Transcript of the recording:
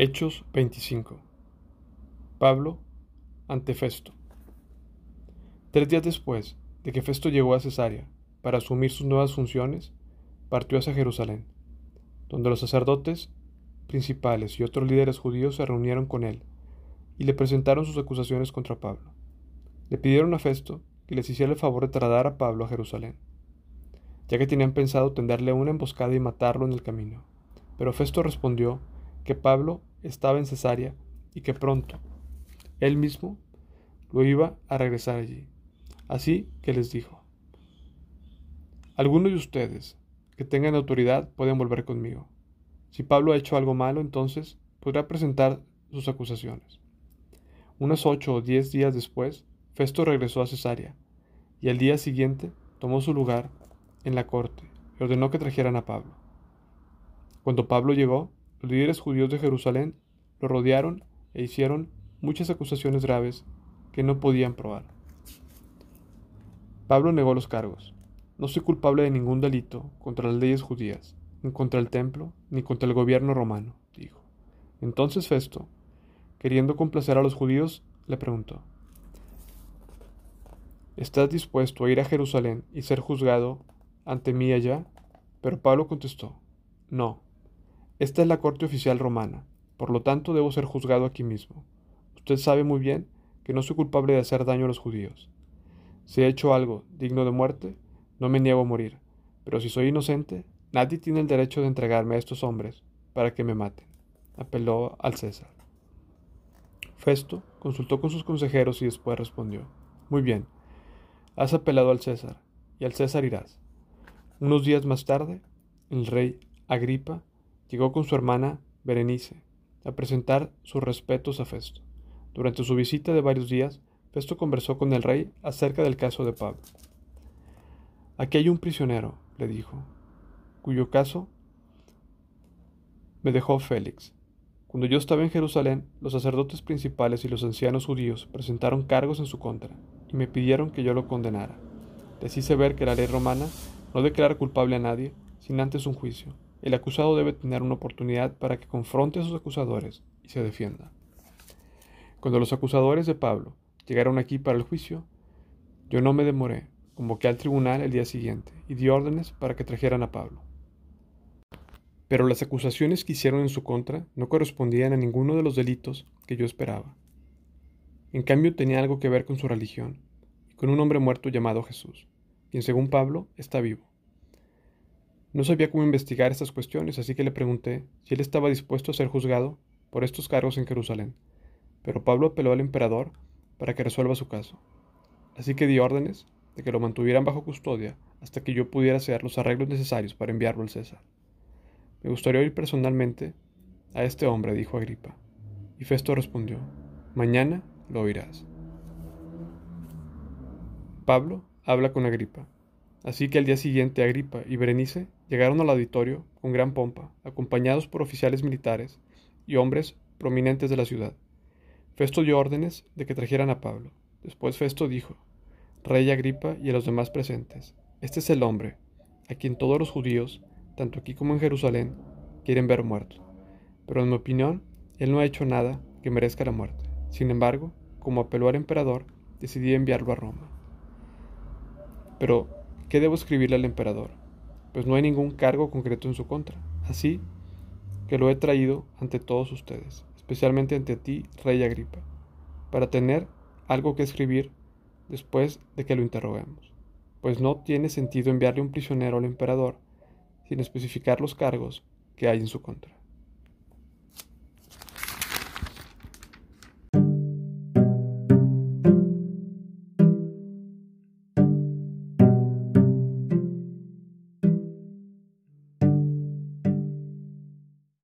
Hechos 25. Pablo ante Festo. Tres días después de que Festo llegó a Cesarea para asumir sus nuevas funciones, partió hacia Jerusalén, donde los sacerdotes principales y otros líderes judíos se reunieron con él y le presentaron sus acusaciones contra Pablo. Le pidieron a Festo que les hiciera el favor de trasladar a Pablo a Jerusalén, ya que tenían pensado tenderle una emboscada y matarlo en el camino. Pero Festo respondió que Pablo estaba en Cesarea y que pronto él mismo lo iba a regresar allí. Así que les dijo, algunos de ustedes que tengan autoridad pueden volver conmigo. Si Pablo ha hecho algo malo, entonces podrá presentar sus acusaciones. Unos ocho o diez días después, Festo regresó a Cesarea, y al día siguiente tomó su lugar en la corte y ordenó que trajeran a Pablo. Cuando Pablo llegó, los líderes judíos de Jerusalén lo rodearon e hicieron muchas acusaciones graves que no podían probar. Pablo negó los cargos. No soy culpable de ningún delito contra las leyes judías, ni contra el templo, ni contra el gobierno romano, dijo. Entonces Festo, queriendo complacer a los judíos, le preguntó, ¿Estás dispuesto a ir a Jerusalén y ser juzgado ante mí allá? Pero Pablo contestó, No, esta es la corte oficial romana, por lo tanto debo ser juzgado aquí mismo. Usted sabe muy bien que no soy culpable de hacer daño a los judíos. Si he hecho algo digno de muerte, no me niego a morir, pero si soy inocente, nadie tiene el derecho de entregarme a estos hombres para que me maten. Apeló al César. Festo consultó con sus consejeros y después respondió, Muy bien, has apelado al César, y al César irás. Unos días más tarde, el rey Agripa llegó con su hermana Berenice a presentar sus respetos a Festo. Durante su visita de varios días, Festo conversó con el rey acerca del caso de Pablo. Aquí hay un prisionero, le dijo, cuyo caso me dejó Félix. Cuando yo estaba en Jerusalén, los sacerdotes principales y los ancianos judíos presentaron cargos en su contra y me pidieron que yo lo condenara. Les hice ver que la ley romana no declara culpable a nadie sin antes un juicio el acusado debe tener una oportunidad para que confronte a sus acusadores y se defienda. Cuando los acusadores de Pablo llegaron aquí para el juicio, yo no me demoré, convoqué al tribunal el día siguiente y di órdenes para que trajeran a Pablo. Pero las acusaciones que hicieron en su contra no correspondían a ninguno de los delitos que yo esperaba. En cambio tenía algo que ver con su religión y con un hombre muerto llamado Jesús, quien según Pablo está vivo. No sabía cómo investigar estas cuestiones, así que le pregunté si él estaba dispuesto a ser juzgado por estos cargos en Jerusalén. Pero Pablo apeló al emperador para que resuelva su caso. Así que di órdenes de que lo mantuvieran bajo custodia hasta que yo pudiera hacer los arreglos necesarios para enviarlo al César. Me gustaría oír personalmente a este hombre, dijo Agripa. Y Festo respondió, Mañana lo oirás. Pablo habla con Agripa. Así que al día siguiente Agripa y Berenice llegaron al auditorio con gran pompa, acompañados por oficiales militares y hombres prominentes de la ciudad. Festo dio órdenes de que trajeran a Pablo. Después Festo dijo, Rey Agripa y a los demás presentes, este es el hombre, a quien todos los judíos, tanto aquí como en Jerusalén, quieren ver muerto. Pero en mi opinión, él no ha hecho nada que merezca la muerte. Sin embargo, como apeló al emperador, decidí enviarlo a Roma. Pero, ¿qué debo escribirle al emperador? Pues no hay ningún cargo concreto en su contra. Así que lo he traído ante todos ustedes, especialmente ante ti, Rey Agripa, para tener algo que escribir después de que lo interroguemos, pues no tiene sentido enviarle un prisionero al emperador sin especificar los cargos que hay en su contra.